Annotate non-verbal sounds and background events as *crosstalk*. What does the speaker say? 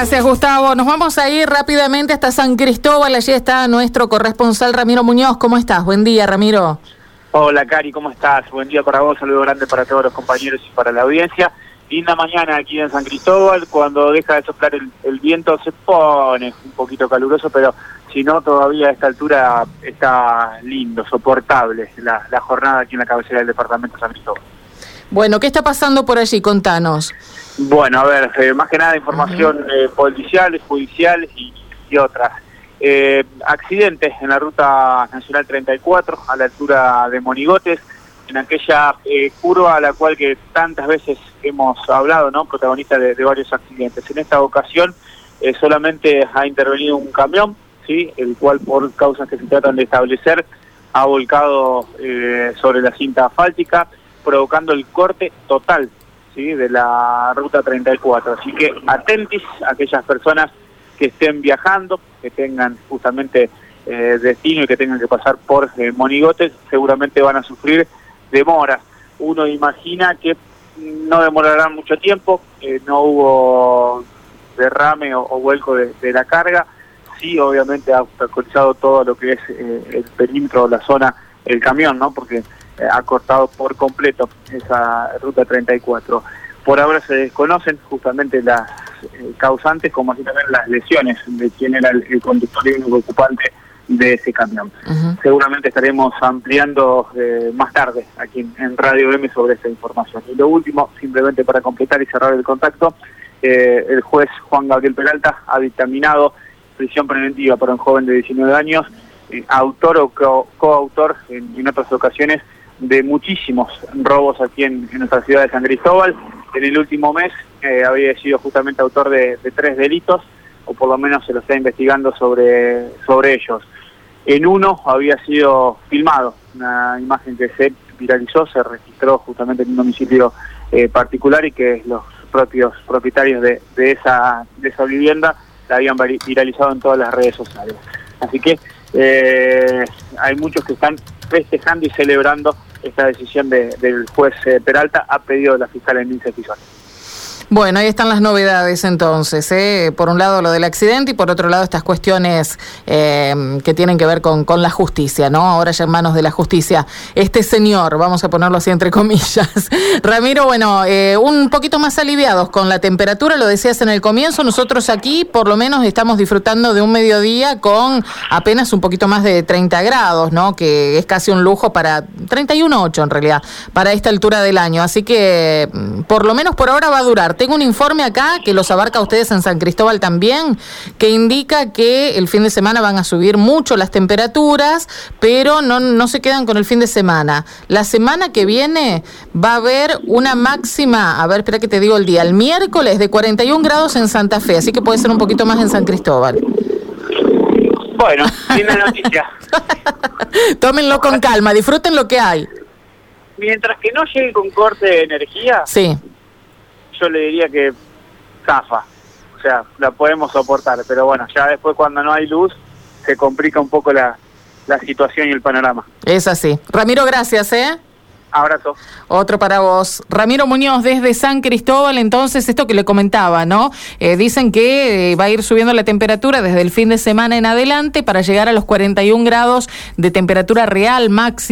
gracias, Gustavo. Nos vamos a ir rápidamente hasta San Cristóbal. Allí está nuestro corresponsal Ramiro Muñoz. ¿Cómo estás? Buen día, Ramiro. Hola, Cari, ¿cómo estás? Buen día para vos, saludo grande para todos los compañeros y para la audiencia. Linda mañana aquí en San Cristóbal, cuando deja de soplar el, viento se pone un poquito caluroso, pero si no, todavía a esta altura está lindo, soportable la, jornada aquí en la cabecera del departamento de San Cristóbal. Bueno, ¿qué está pasando por allí? Contanos. Bueno, a ver, eh, más que nada información eh, policial, judicial y, otras. Eh, accidentes en la ruta nacional 34 a la altura de Monigotes, en aquella curva a la cual que tantas veces hemos hablado, ¿no? Protagonista de, varios accidentes. En esta ocasión solamente ha intervenido un camión, ¿sí? El cual por causas que se tratan de establecer ha volcado sobre la cinta asfáltica provocando el corte total ¿sí? de la ruta 34. Así que atentis a aquellas personas que estén viajando, que tengan justamente eh, destino y que tengan que pasar por eh, Monigotes, seguramente van a sufrir demoras. Uno imagina que no demorará mucho tiempo, eh, no hubo derrame o, vuelco de, la carga, sí obviamente ha obstaculizado todo lo que es el perímetro, la zona, el camión, ¿no? Porque eh, ha cortado por completo esa ruta 34. Por ahora se desconocen justamente las eh, causantes, como así también las lesiones de quien era el, conductor y único ocupante de ese camión. Seguramente estaremos ampliando eh, más tarde aquí en, Radio M sobre esta información. Y lo último, simplemente para completar y cerrar el contacto, el juez Juan Gabriel Peralta ha dictaminado prisión preventiva para un joven de 19 años, autor o coautor en otras ocasiones de muchísimos robos aquí en, nuestra ciudad de San Cristóbal. En el último mes eh, había sido justamente autor de, tres delitos, o por lo menos se lo está investigando sobre, sobre ellos. En uno había sido filmado, una imagen que se viralizó, se registró justamente en un domicilio eh, particular y que los propios propietarios de, de, esa, de esa vivienda la habían viralizado en todas las redes sociales. Así que eh, hay muchos que están festejando y celebrando esta decisión del juez eh, Peralta ha pedido la fiscal en Lince bueno, ahí están las novedades entonces. ¿eh? Por un lado lo del accidente y por otro lado estas cuestiones eh, que tienen que ver con, con, la justicia, ¿no? Ahora ya en manos de la justicia. Este señor, vamos a ponerlo así entre *laughs* comillas. Ramiro, bueno, eh, un poquito más aliviados con la temperatura, lo decías en el comienzo, nosotros aquí por lo menos estamos disfrutando de un mediodía con apenas un poquito más de 30 grados, ¿no? Que es casi un lujo para 31.8 en realidad, para esta altura del año. Así que mm, por lo menos por ahora va a durar tengo un informe acá que los abarca a ustedes en San Cristóbal también, que indica que el fin de semana van a subir mucho las temperaturas, pero no, no se quedan con el fin de semana. La semana que viene va a haber una máxima, a ver, espera que te digo el día, el miércoles de 41 grados en Santa Fe, así que puede ser un poquito más en San Cristóbal. Bueno, linda noticia. *laughs* Tómenlo con calma, disfruten lo que hay. Mientras que no llegue con corte de energía, sí yo le diría que zafa. O sea, la podemos soportar, pero bueno, ya después cuando no hay luz se complica un poco la, la situación y el panorama. Es así. Ramiro, gracias, ¿eh? Abrazo. Otro para vos. Ramiro Muñoz desde San Cristóbal, entonces esto que le comentaba, ¿no? Eh, dicen que eh, va a ir subiendo la temperatura desde el fin de semana en adelante para llegar a los 41 grados de temperatura real máxima.